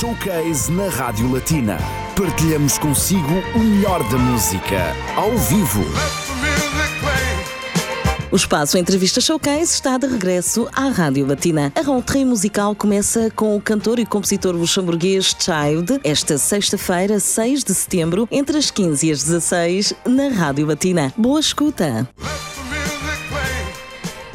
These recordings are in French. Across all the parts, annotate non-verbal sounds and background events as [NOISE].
Showcase na Rádio Latina. Partilhamos consigo o melhor da música, ao vivo. O espaço Entrevista Showcase está de regresso à Rádio Latina. A rentrée musical começa com o cantor e compositor luxemburguês Child, esta sexta-feira, 6 de setembro, entre as 15 e as 16, na Rádio Latina. Boa escuta!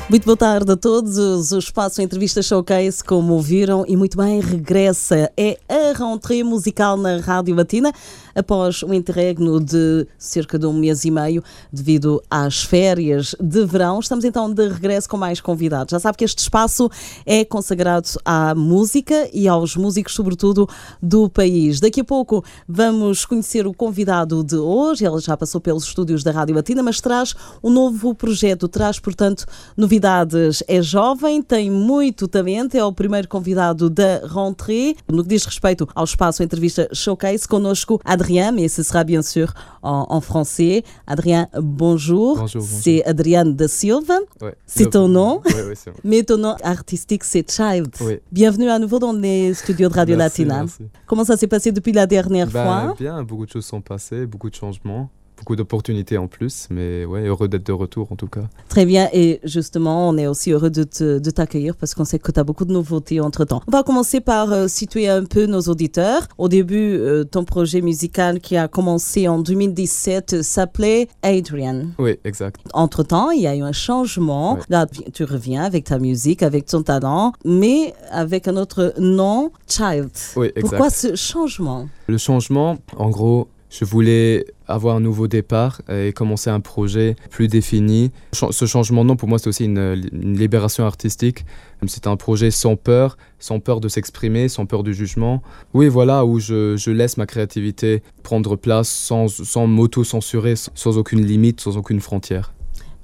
Muito boa tarde a todos. O espaço Entrevista Showcase, como ouviram, e muito bem, regressa. É a rentrée musical na Rádio Latina após um interregno de cerca de um mês e meio devido às férias de verão. Estamos então de regresso com mais convidados. Já sabe que este espaço é consagrado à música e aos músicos, sobretudo do país. Daqui a pouco vamos conhecer o convidado de hoje. Ele já passou pelos estúdios da Rádio Latina, mas traz um novo projeto, traz, portanto, novidades. É jovem, tem muito talento, é o primeiro convidado da Rentrée. No que diz respeito ao espaço Entrevista Showcase, connosco Adriano Adrien, mais ce sera bien sûr en, en français. Adrien, bonjour. Bonjour. bonjour. C'est Adrien da Silva. Ouais. C'est ton nom. Ouais, ouais, c'est. Mais ton nom artistique, c'est Child. Oui. Bienvenue à nouveau dans les studios de Radio Merci, Latina. merci. Comment ça s'est passé depuis la dernière Bah, fois? Bien, beaucoup de choses sont passées, beaucoup de changements, beaucoup d'opportunités en plus, mais ouais, heureux d'être de retour en tout cas. Très bien. Et justement, on est aussi heureux de t'accueillir parce qu'on sait que tu as beaucoup de nouveautés entre-temps. On va commencer par euh, situer un peu nos auditeurs. Au début, euh, ton projet musical qui a commencé en 2017 s'appelait Adrian. Oui, exact. Entre-temps, il y a eu un changement. Ouais. Là, tu reviens avec ta musique, avec ton talent, mais avec un autre nom, Child. Oui, exact. Pourquoi ce changement? Le changement, en gros, je voulais avoir un nouveau départ et commencer un projet plus défini. Ce changement de nom, pour moi, c'est aussi une, libération artistique. C'est un projet sans peur, sans peur de s'exprimer, sans peur du jugement. Oui, voilà, où je, laisse ma créativité prendre place sans, sans m'auto-censurer, sans aucune limite, sans aucune frontière.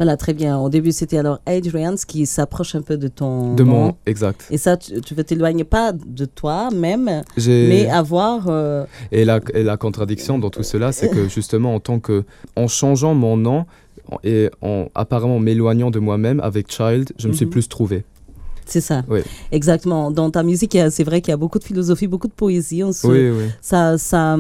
Voilà, très bien. Au début, c'était alors Adrian, qui s'approche un peu de ton De nom. mon... Exact. Et ça, tu, tu veux t'éloigner pas de toi-même, mais avoir... euh, Et la, et la contradiction dans tout cela, c'est que justement, en tant que, en changeant mon nom et en apparemment m'éloignant de moi-même avec Child, je me suis Mhm. plus trouvé. c'est ça. Oui. Exactement. Dans ta musique, c'est vrai qu'il y a beaucoup de philosophie, beaucoup de poésie. On se- Oui, oui. ça, ça,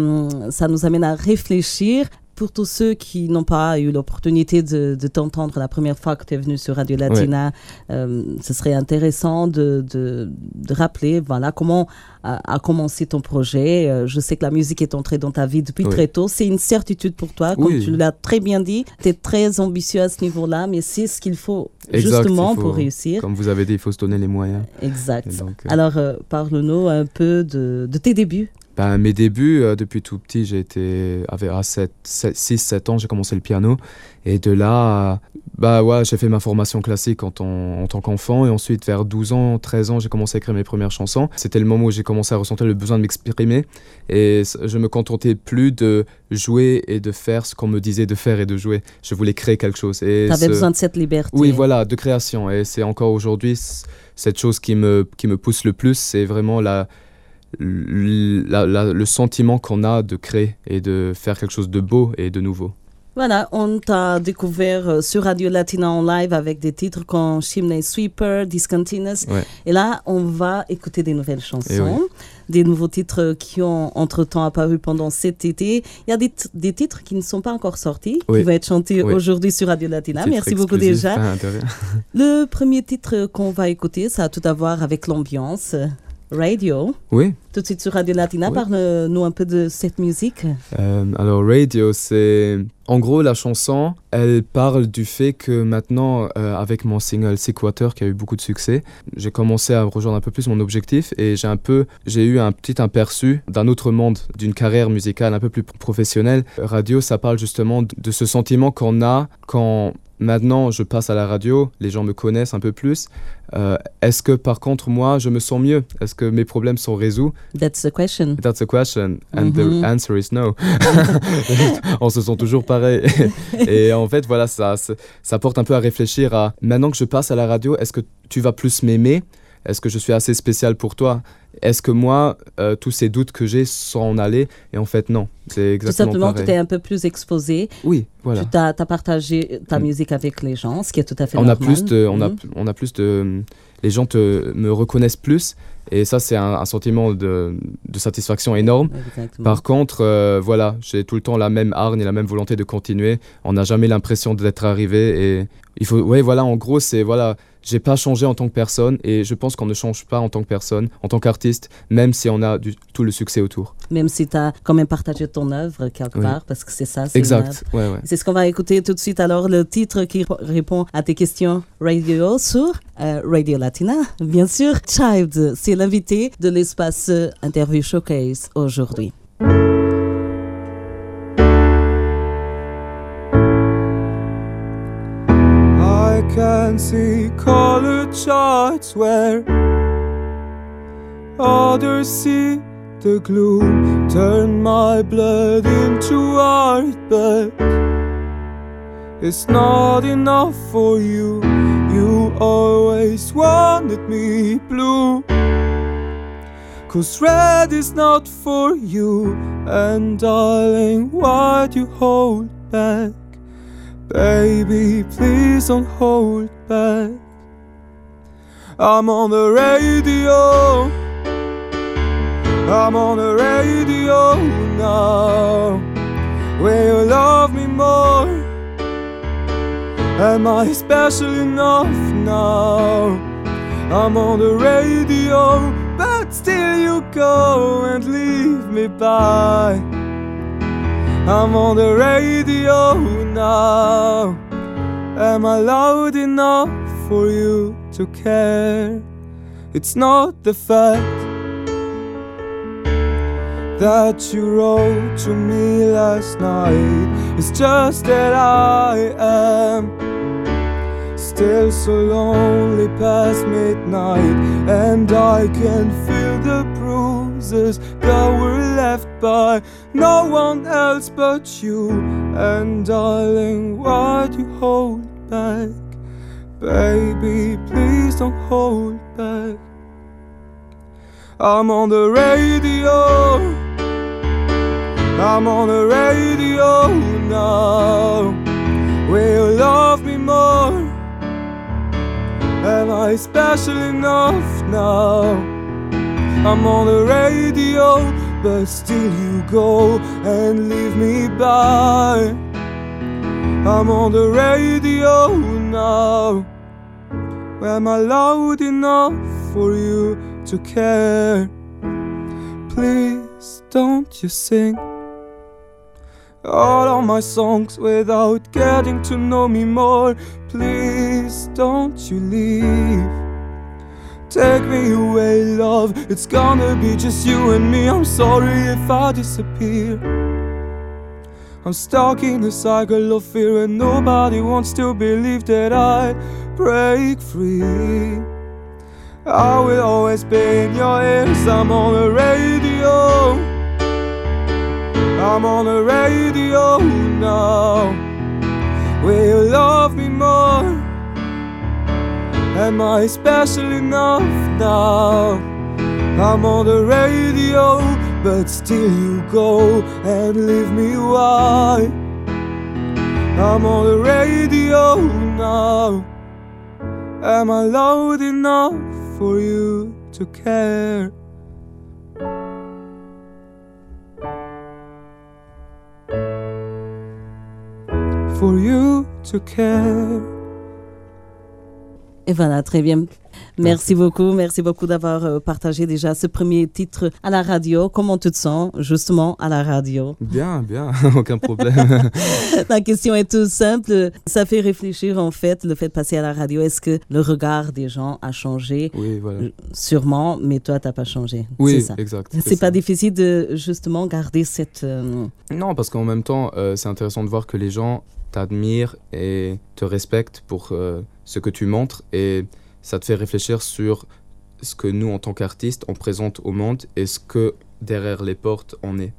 ça nous amène à réfléchir. Pour tous ceux qui n'ont pas eu l'opportunité de, de t'entendre la première fois que tu es venu sur Radio Latina, euh, ce serait intéressant de, de, de rappeler voilà, comment a, a commencé ton projet. Euh, je sais que la musique est entrée dans ta vie depuis Oui. très tôt. C'est une certitude pour toi, comme Oui. tu l'as très bien dit. Tu es très ambitieux à ce niveau-là, mais c'est ce qu'il faut Exact, justement faut- pour réussir. Comme vous avez dit, il faut se donner les moyens. Exact. Donc, euh, Alors, euh, parle-nous un peu de, de tes débuts. Ben, mes débuts, euh, depuis tout petit, j'ai été. Avec, à 6-7 ans, j'ai commencé le piano. Et de là, euh, bah ouais, j'ai fait ma formation classique en, tant- en tant qu'enfant. Et ensuite, vers 12 ans, 13 ans, j'ai commencé à écrire mes premières chansons. C'était le moment où j'ai commencé à ressentir le besoin de m'exprimer. Et je me contentais plus de jouer et de faire ce qu'on me disait de faire et de jouer. Je voulais créer quelque chose. Tu avais ce- besoin de cette liberté. Oui, voilà, de création. Et c'est encore aujourd'hui cette chose qui me, qui me pousse le plus, c'est vraiment la, la- la- le sentiment qu'on a de créer et de faire quelque chose de beau et de nouveau. Voilà, on t'a découvert euh, sur Radio Latina en live avec des titres comme Chimney Sweeper, Discontinuous. Ouais. Et là, on va écouter des nouvelles chansons, Eh oui. des nouveaux titres qui ont entre-temps apparu pendant cet été. Il y a des, titres qui ne sont pas encore sortis, qui vont être chantés Oui. aujourd'hui sur Radio Latina. Merci beaucoup déjà. Ah. [LAUGHS] Le premier titre qu'on va écouter, ça a tout à voir avec l'ambiance. Radio, Oui. tout de suite sur Radio Latina. Oui. Parle-nous un peu de cette musique. Euh, alors, Radio, c'est. En gros, la chanson, elle parle du fait que maintenant, euh, avec mon single Sequator, qui a eu beaucoup de succès, j'ai commencé à rejoindre un peu plus mon objectif et j'ai un peu. J'ai eu un petit aperçu d'un autre monde, d'une carrière musicale un peu plus professionnelle. Radio, ça parle justement de ce sentiment qu'on a quand. Maintenant, je passe à la radio, les gens me connaissent un peu plus. Euh, Est-ce que par contre, moi, je me sens mieux? Est-ce que mes problèmes sont résolus? That's the question. That's the question. And Mhm. the answer is no. [LAUGHS] [LAUGHS] On se sent toujours pareil. [LAUGHS] Et en fait, voilà, ça, ça, ça porte un peu à réfléchir à maintenant que je passe à la radio, est-ce que tu vas plus m'aimer? Est-ce que je suis assez spécial pour toi? Est-ce que moi, euh, tous ces doutes que j'ai sans en aller Et en fait, non. C'est Tout simplement, tu t'es un peu plus exposé. Oui, voilà. Tu as, partagé ta Mm. musique avec les gens, ce qui est tout à fait on a normal. plus de, on a, Mhm. on a plus de, les gens te, me reconnaissent plus et ça c'est un, un sentiment de, de satisfaction énorme. Exactement. Par contre, euh, voilà, j'ai tout le temps la même hargne et la même volonté de continuer. On n'a jamais l'impression d'être arrivé et il faut, ouais, voilà, en gros c'est voilà, j'ai pas changé en tant que personne et je pense qu'on ne change pas en tant que personne, en tant qu'artiste, même si on a du, tout le succès autour. Même si tu as quand même partagé ton œuvre quelque Oui. part, parce que c'est ça. Exact. Ouais, ouais. C'est ce qu'on va écouter tout de suite. Alors, le titre qui répond à tes questions radio sur euh, Radio Latina, bien sûr. Child, c'est l'invité de l'espace Interview Showcase aujourd'hui. I can see color charts where others see the gloom. Turn my blood into art, but it's not enough for you. You always wanted me blue. Cause red is not for you, and darling, why do you hold back? Baby, please don't hold back. I'm on the radio. I'm on the radio now. Will you love me more? Am I special enough now? I'm on the radio, but still you go and leave me by. I'm on the radio now. Am I loud enough for you to care? It's not the fact that you wrote to me last night. It's just that I am still so lonely past midnight, and I can feel the bruises that were left by no one else but you. And darling, why'd you hold back? Baby, please don't hold back. I'm on the radio. I'm on the radio now. Will you love me more? Am I special enough now? I'm on the radio, but still you go and leave me by. I'm on the radio now. Am I loud enough for you to care? Please don't you sing all of my songs without getting to know me more. Please don't you leave. Take me away, love. It's gonna be just you and me. I'm sorry if I disappear. I'm stuck in a cycle of fear, and nobody wants to believe that I break free. I will always be in your ears. I'm on the radio. I'm on the radio now. Will you love me more? Am I special enough now? I'm on the radio, but still you go and leave me why? I'm on the radio now. Am I loud enough for you to care? For you to care. Et voilà, très bien. Merci beaucoup, merci beaucoup d'avoir euh, partagé déjà ce premier titre à la radio. Comment tu te sens justement à la radio? Bien, bien, [LAUGHS] aucun problème. [LAUGHS] La question est toute simple. Ça fait réfléchir en fait le fait de passer à la radio. Est-ce que le regard des gens a changé? Oui, voilà. Sûrement, mais toi, t'as pas changé. Oui, ça. exact. C'est pas difficile de justement garder cette. euh, Non, parce qu'en même temps, euh, c'est intéressant de voir que les gens t'admirent et te respectent pour euh, ce que tu montres et ça te fait réfléchir sur ce que nous, en tant qu'artistes, on présente au monde et ce que derrière les portes on est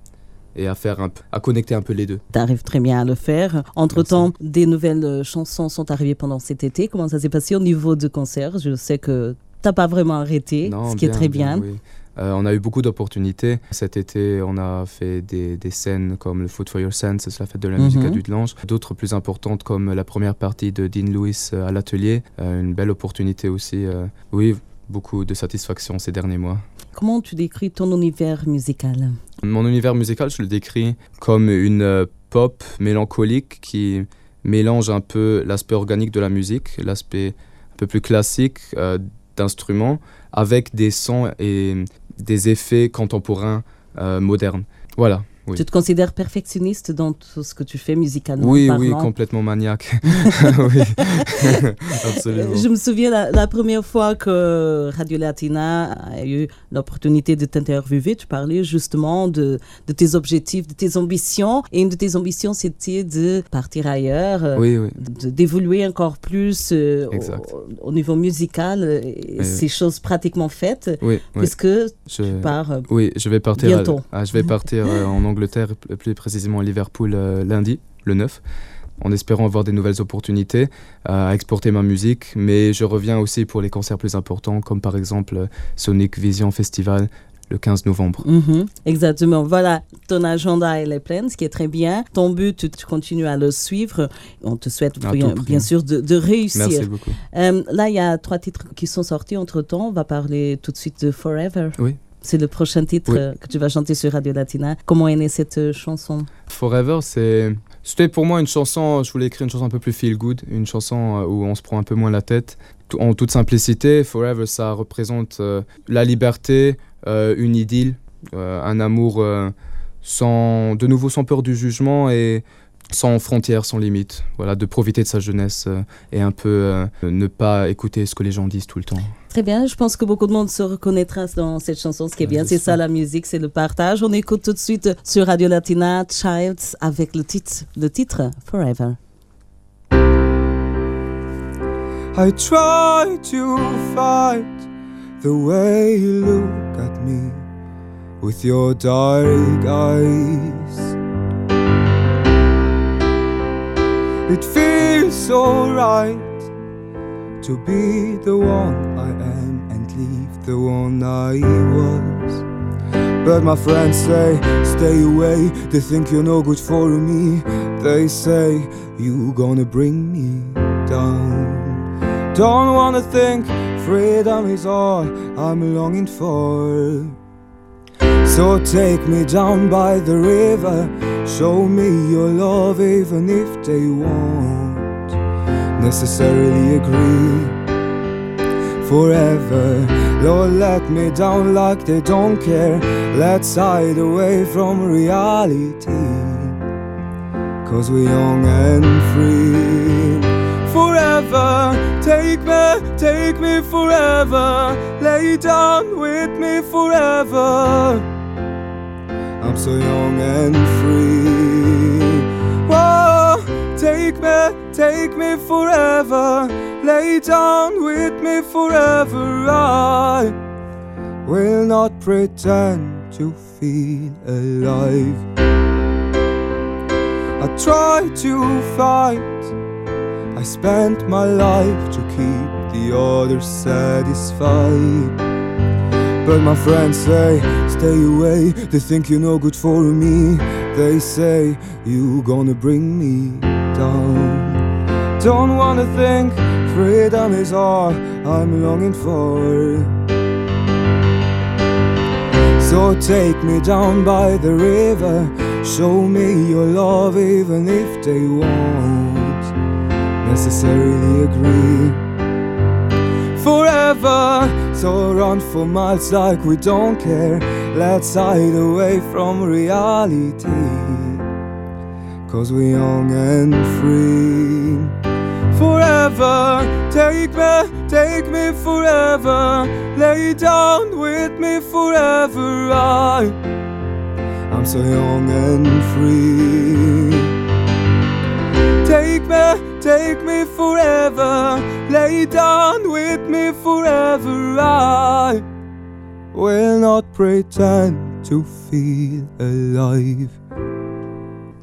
et à faire un peu, à connecter un peu les deux. T'arrives très bien à le faire. Entre-temps, des nouvelles euh, chansons sont arrivées pendant cet été. Comment ça s'est passé au niveau de concert? Je sais que t'as pas vraiment arrêté, Non, ce qui est bien, très bien. oui. Euh, on a eu beaucoup d'opportunités. Cet été, on a fait des, des, scènes comme le Food for Your Sense, la fête de la musique à Mhm. Dudelange. D'autres plus importantes comme la première partie de Dean Lewis euh, à l'atelier. Euh, une belle opportunité aussi. euh, oui, beaucoup de satisfaction ces derniers mois. Comment tu décris ton univers musical? Mon univers musical, je le décris comme une pop mélancolique qui mélange un peu l'aspect organique de la musique, l'aspect un peu plus classique d'instruments, avec des sons et des effets contemporains euh, modernes. Voilà. Oui. Tu te considères perfectionniste dans tout ce que tu fais musicalement Oui, parlant? oui, complètement maniaque. [LAUGHS] [LAUGHS] oui, [LAUGHS] absolument. Je me souviens la, la première fois que Radio Latina a eu l'opportunité de t'interviewer, tu parlais justement de, de tes objectifs, de tes ambitions. Et une de tes ambitions, c'était de partir ailleurs, euh, Oui, oui. de- d'évoluer encore plus euh, au, au niveau musical. euh, Et ces choses pratiquement faites, puisque tu Je- pars euh, Oui, je vais partir. Bientôt. ah, je vais partir en Angleterre, plus précisément à Liverpool euh, lundi, le 9, en espérant avoir des nouvelles opportunités euh, à exporter ma musique. Mais je reviens aussi pour les concerts plus importants, comme par exemple euh, Sonic Vision Festival le 15 novembre. Mhm, exactement. Voilà, ton agenda elle est plein, ce qui est très bien. Ton but, tu, tu continues à le suivre. On te souhaite bien, sûr de, de réussir. Merci beaucoup. Euh, là, il y a trois titres qui sont sortis entre-temps. On va parler tout de suite de Forever. Oui. C'est le prochain titre Oui. que tu vas chanter sur Radio Latina. Comment est née cette chanson? Forever, c'est. C'était pour moi une chanson, je voulais écrire une chanson un peu plus feel good, une chanson euh, où on se prend un peu moins la tête. En toute simplicité, Forever, ça représente euh, la liberté, euh, une idylle, euh, un amour sans, de nouveau sans peur du jugement et sans frontières, sans limites. Voilà, de profiter de sa jeunesse et un peu ne pas écouter ce que les gens disent tout le temps. Très bien, je pense que beaucoup de monde se reconnaîtra dans cette chanson. Ce qui est bien, c'est ça la musique, c'est le partage. On écoute tout de suite sur Radio Latina Childs avec le titre, le titre Forever. I try to fight the way you look at me with your dark eyes. It feels so right to be the one I am and leave the one I was. But my friends say, stay away. They think you're no good for me. They say, you gonna bring me down. Don't wanna think freedom is all I'm longing for. So take me down by the river. Show me your love, even if they won't necessarily agree forever. Lord, let me down like they don't care. Let's hide away from reality. Cause we're young and free. Forever, take me, take me forever. Lay down with me forever. I'm so young and free. Take me forever. Lay down with me forever. I will not pretend to feel alive. I try to fight. I spent my life to keep the others satisfied. But my friends say, stay away. They think you're no good for me. They say, you're gonna bring me down. Don't wanna think freedom is all I'm longing for. So take me down by the river. Show me your love, even if they won't necessarily agree. Forever, so run for miles like we don't care. Let's hide away from reality. Cause we're young and free. Forever, take me, take me forever. Lay down with me forever. I, I'm so young and free. Take me, take me forever. Lay down with me forever. I will not pretend to feel alive.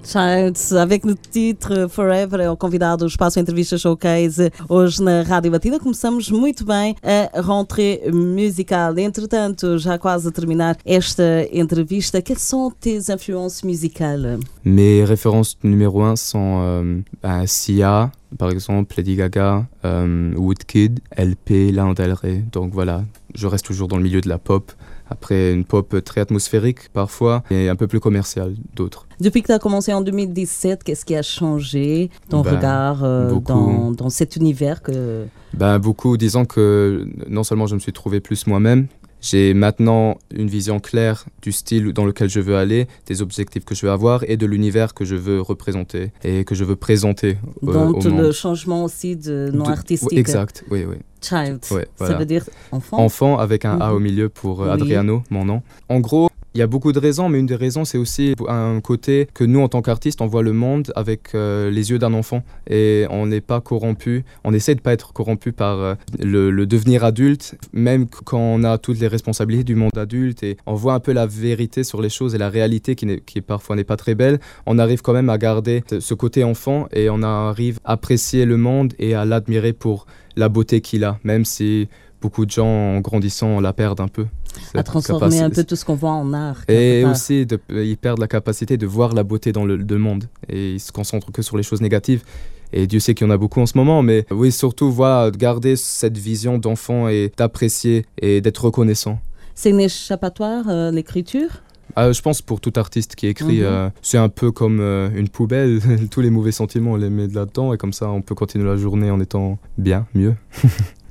Childs, avec no título Forever, é o convidado do Espaço Entrevista Showcase hoje na Rádio Batida. Começamos muito bem a rentrée musical. Entretanto, já quase a terminar esta entrevista, quelles sont tes influences musicales Mes références numéro un sont euh, bah, Sia, par exemple, Lady Gaga, euh, Woodkid, LP, Lana Del Rey. Donc voilà, je reste toujours dans le milieu de la pop. Après, une pop très atmosphérique parfois et un peu plus commerciale d'autres. Depuis que tu as commencé en 2017, qu'est-ce qui a changé ton Ben, regard euh, dans, dans cet univers que... Ben, beaucoup disant que non seulement je me suis trouvé plus moi-même, j'ai maintenant une vision claire du style dans lequel je veux aller, des objectifs que je veux avoir et de l'univers que je veux représenter et que je veux présenter euh, dont au le monde. changement aussi de nom De- artistique. Exact, oui, oui. Child. Ouais, Ça veut dire enfant. Enfant avec un A Mhm. au milieu pour euh, Oui. Adriano, mon nom. En gros, il y a beaucoup de raisons, mais une des raisons, c'est aussi un côté que nous, en tant qu'artistes, on voit le monde avec euh, les yeux d'un enfant et on n'est pas corrompu. On essaie de pas être corrompu par euh, le, devenir adulte, même qu- quand on a toutes les responsabilités du monde adulte et on voit un peu la vérité sur les choses et la réalité qui, parfois n'est pas très belle. On arrive quand même à garder ce- ce côté enfant et on arrive à apprécier le monde et à l'admirer pour la beauté qu'il a, même si beaucoup de gens, en grandissant, la perdent un peu. à transformer un peu tout ce qu'on voit en art. et aussi, de, ils perdent la capacité de voir la beauté dans le, le monde. Et ils se concentrent que sur les choses négatives. Et Dieu sait qu'il y en a beaucoup en ce moment. Mais oui, surtout, voilà, de garder cette vision d'enfant et d'apprécier et d'être reconnaissant. C'est une échappatoire, euh, l'écriture? Ah, je pense pour tout artiste qui écrit, Mhm. euh, c'est un peu comme euh, une poubelle. [LAUGHS] Tous les mauvais sentiments, on les met là-dedans. Et comme ça, on peut continuer la journée en étant bien, mieux. [LAUGHS]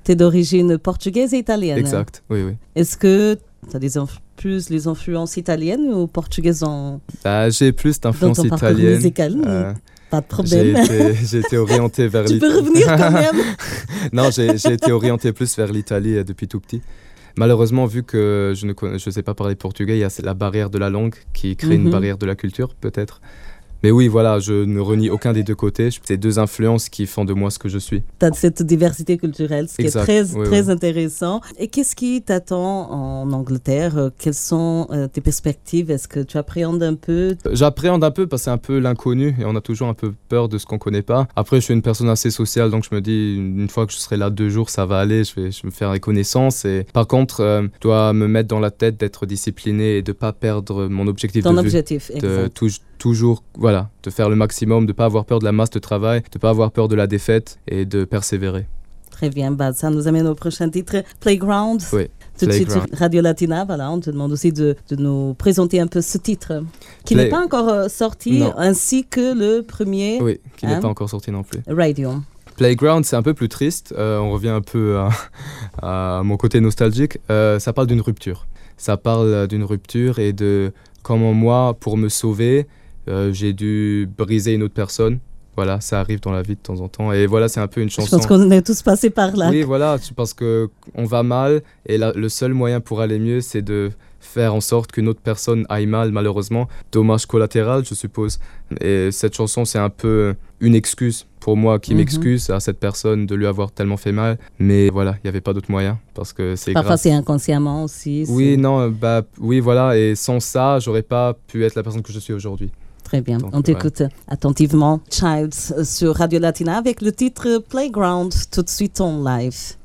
Tu es d'origine portugaise et italienne. Exact, oui, oui. Est-ce que tu as des plus les influences italiennes ou portugaises en... Ah, j'ai plus dans d'influence ton parcours italienne. musical Euh, Pas de problème. été, j'ai été orienté vers [LAUGHS] Tu l'I- peux revenir quand [LAUGHS] même. Non, j'ai été orienté plus vers l'Italie euh, depuis tout petit. Malheureusement, vu que je ne connais- je sais pas parler portugais, il y a la barrière de la langue qui crée Mhm. une barrière de la culture, peut-être. Mais oui, voilà, je ne renie aucun des deux côtés. C'est deux influences qui font de moi ce que je suis. Tu as cette diversité culturelle, ce qui Exact. est très, Oui, très oui. intéressant. Et qu'est-ce qui t'attend en Angleterre? Euh, Quelles sont euh, tes perspectives? Est-ce que tu appréhendes un peu? J'appréhende un peu parce que c'est un peu l'inconnu et on a toujours un peu peur de ce qu'on connaît pas. Après, je suis une personne assez sociale, donc je me dis, une fois que je serai là deux jours, ça va aller, je vais, je vais me faire des connaissances. Et par contre, euh, je dois me mettre dans la tête d'être discipliné et de pas perdre mon objectif ton de vue. objectif de exact. touj- toujours voilà de faire le maximum de pas avoir peur de la masse de travail de pas avoir peur de la défaite et de persévérer Très bien, bah, ça nous amène au prochain titre, Playground. Oui, Tout de suite sur. Radio Latina, voilà, on te demande aussi de, de nous présenter un peu ce titre, qui n'est pas encore euh, sorti, Non. ainsi que le premier oui qui n'est Hein pas encore sorti non plus Radio. Playground c'est un peu plus triste Euh, on revient un peu à, [LAUGHS] à mon côté nostalgique Euh, ça parle d'une rupture ça parle d'une rupture et de comment moi pour me sauver euh, j'ai dû briser une autre personne voilà ça arrive dans la vie de temps en temps et voilà c'est un peu une Je chanson pense qu'on est tous passés par là. Oui, voilà, tu- parce que on va mal et la- le seul moyen pour aller mieux, c'est de faire en sorte qu'une autre personne aille mal, malheureusement. Dommage collatéral, je suppose. Et cette chanson, c'est un peu une excuse pour moi qui Mhm. m'excuse à cette personne de lui avoir tellement fait mal. Mais voilà, il n'y avait pas d'autre moyen parce que c'est Parfois, c'est inconsciemment aussi. Oui, non, bah oui, voilà. Et sans ça, j'aurais pas pu être la personne que je suis aujourd'hui. Très bien. Donc, On t'écoute attentivement. Childs euh, sur Radio Latina avec le titre Playground, tout de suite en live.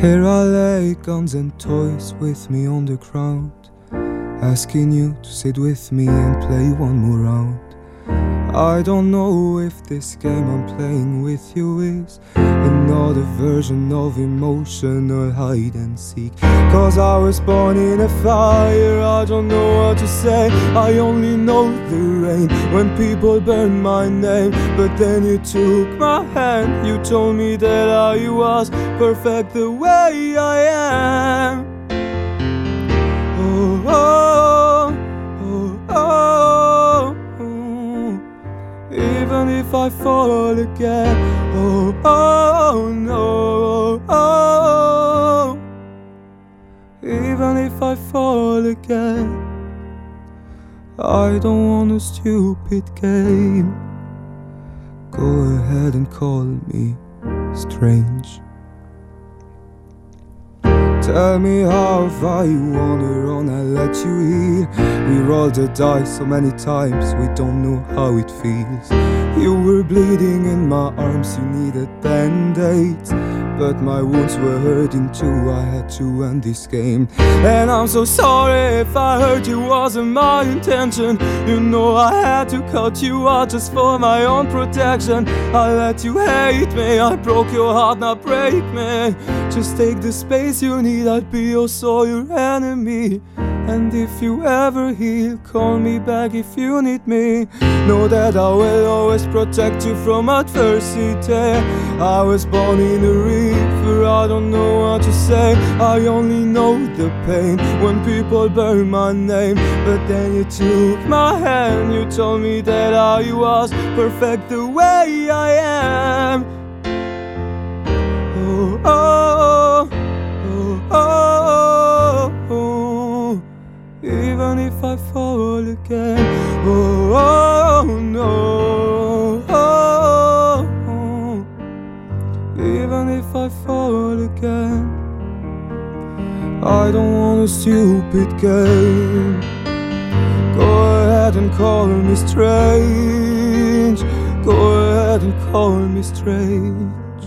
Here I lay guns and toys with me on the ground, asking you to sit with me and play one more round. I don't know if this game I'm playing with you is another version of emotional hide and seek. Cause I was born in a fire, I don't know what to say. I only know the rain when people burn my name. But then you took my hand, you told me that I was perfect the way I am. If I fall again, oh, oh, no, oh, oh, even if I fall again, I don't want a stupid game. Go ahead and call me strange. Tell me how far you wanna run, I let you heal. We rolled the dice so many times, we don't know how it feels. You were bleeding in my arms, you needed band-aids. But my wounds were hurting too, I had to end this game. And I'm so sorry if I hurt you, wasn't my intention. You know I had to cut you out just for my own protection. I let you hate me, I broke your heart, now break me. Just take the space you need, I'd be also your enemy. And if you ever heal, call me back if you need me. Know that I will always protect you from adversity. I was born in a river, I don't know what to say. I only know the pain when people burn my name. But then you took my hand, you told me that I was perfect the way I am. Oh, oh, Even if I fall again, oh, oh no, oh, oh. even if I fall again, I don't want a stupid game. Go ahead and call me strange. Go ahead and call me strange.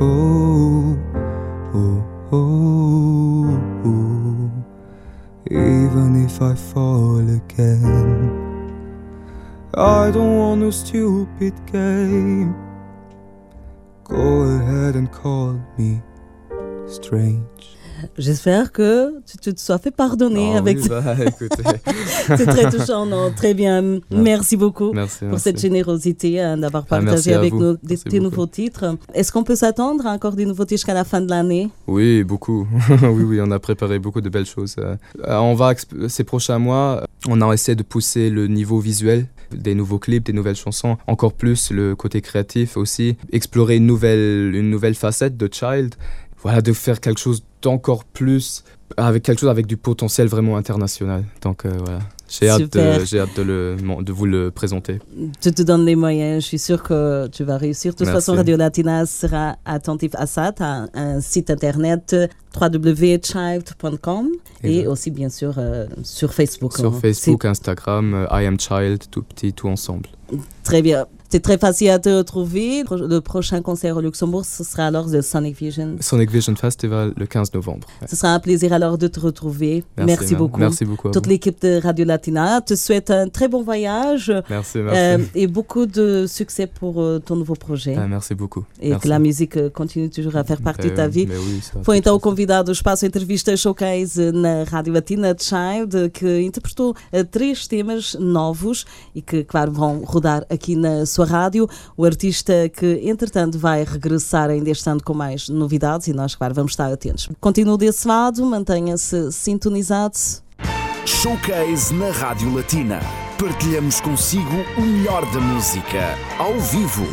Oh, oh. Oh. Even if I fall again, I don't want a stupid game. Go ahead and call me strange. J'espère que tu, tu te sois fait pardonner Ah avec oui, bah, [LAUGHS] C'est très touchant, non Très bien. Merci beaucoup merci, pour merci. cette générosité hein, d'avoir Ah, partagé avec nous des, Merci tes beaucoup. nouveaux titres. Est-ce qu'on peut s'attendre à encore des nouveautés jusqu'à la fin de l'année? Oui, beaucoup. [LAUGHS] oui, oui, on a préparé beaucoup de belles choses. Euh, on va ces prochains mois, on a essayé de pousser le niveau visuel des nouveaux clips, des nouvelles chansons, encore plus le côté créatif aussi, explorer une nouvelle, une nouvelle facette de Child, voilà, de faire quelque chose d'encore plus, avec quelque chose avec du potentiel vraiment international. Donc euh, voilà, j'ai hâte, de, j'ai hâte de, le, de vous le présenter. Tu te donnes les moyens. Je suis sûre que tu vas réussir. De toute Merci. façon, Radio Latina sera attentif à ça. Tu as un site internet www.child.com et aussi, bien sûr, euh, sur Facebook. Sur hein. Facebook, Instagram, euh, I am Child, tout petit, tout ensemble. Très bien. C'est très facile à te retrouver. Le prochain concert au Luxembourg, ce sera alors de Sonic Vision. Sonic Vision Festival le 15 novembre. Ouais. Ce sera un plaisir alors de te retrouver. Merci, ma- beaucoup. Merci beaucoup. à Toute l'équipe de Radio Latina te souhaite un très bon voyage Merci, merci. euh, et beaucoup de succès pour euh, ton nouveau projet. Ah, merci beaucoup. e Merci. que a música euh, continue toujours a faire Ben, da vida. ben oui, ça, Foi de então o convidado do Espaço Entrevista Showcase na Rádio Latina Child, que interpretou eh, três temas novos e que, claro, vão rodar aqui na sua rádio. O artista que, entretanto, vai regressar ainda este ano com mais novidades e nós, claro, vamos estar atentos. Continue desse lado, mantenha-se sintonizado. Showcase na Rádio Latina. Partilhamos consigo o melhor da música, ao vivo.